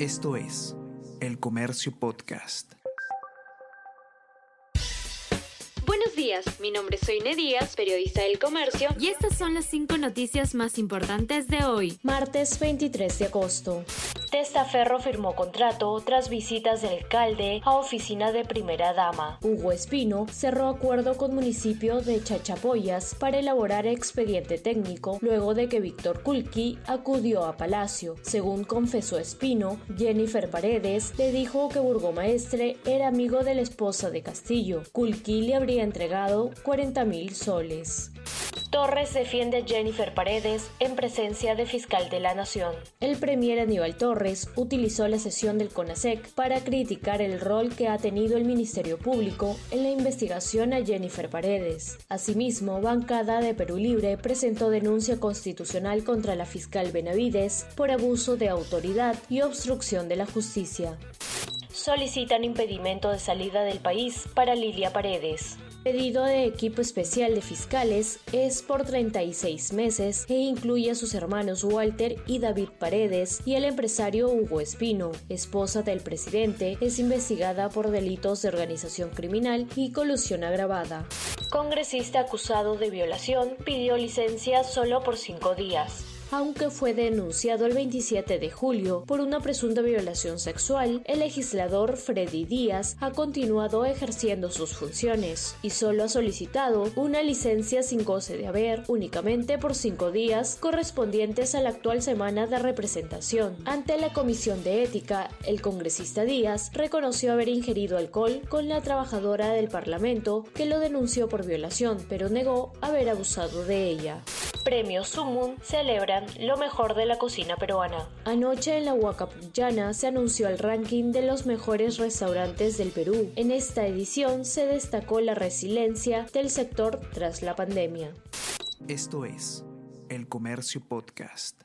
Esto es El Comercio Podcast. Buenos días, mi nombre es Soine Díaz, periodista del Comercio, y estas son las cinco noticias más importantes de hoy, martes 23 de agosto. Testaferro firmó contrato tras visitas del alcalde a oficina de primera dama. Hugo Espino cerró acuerdo con municipio de Chachapoyas para elaborar expediente técnico luego de que Víctor Kulki acudió a Palacio. Según confesó Espino, Jennifer Paredes le dijo que Burgomaestre era amigo de la esposa de Castillo. Kulki le habría entregado 40 mil soles. Torres defiende a Jennifer Paredes en presencia de fiscal de la Nación. El premier Aníbal Torres utilizó la sesión del CONASEC para criticar el rol que ha tenido el Ministerio Público en la investigación a Jennifer Paredes. Asimismo, bancada de Perú Libre presentó denuncia constitucional contra la fiscal Benavides por abuso de autoridad y obstrucción de la justicia. Solicitan impedimento de salida del país para Lilia Paredes pedido de equipo especial de fiscales es por 36 meses e incluye a sus hermanos Walter y David Paredes y el empresario Hugo Espino, esposa del presidente, es investigada por delitos de organización criminal y colusión agravada. Congresista acusado de violación pidió licencia solo por cinco días aunque fue denunciado el 27 de julio por una presunta violación sexual, el legislador Freddy Díaz ha continuado ejerciendo sus funciones y solo ha solicitado una licencia sin goce de haber únicamente por cinco días correspondientes a la actual semana de representación. Ante la Comisión de Ética, el congresista Díaz reconoció haber ingerido alcohol con la trabajadora del Parlamento que lo denunció por violación, pero negó haber abusado de ella. Premios Sumun celebran lo mejor de la cocina peruana. Anoche en la Huacapuyana se anunció el ranking de los mejores restaurantes del Perú. En esta edición se destacó la resiliencia del sector tras la pandemia. Esto es El Comercio Podcast.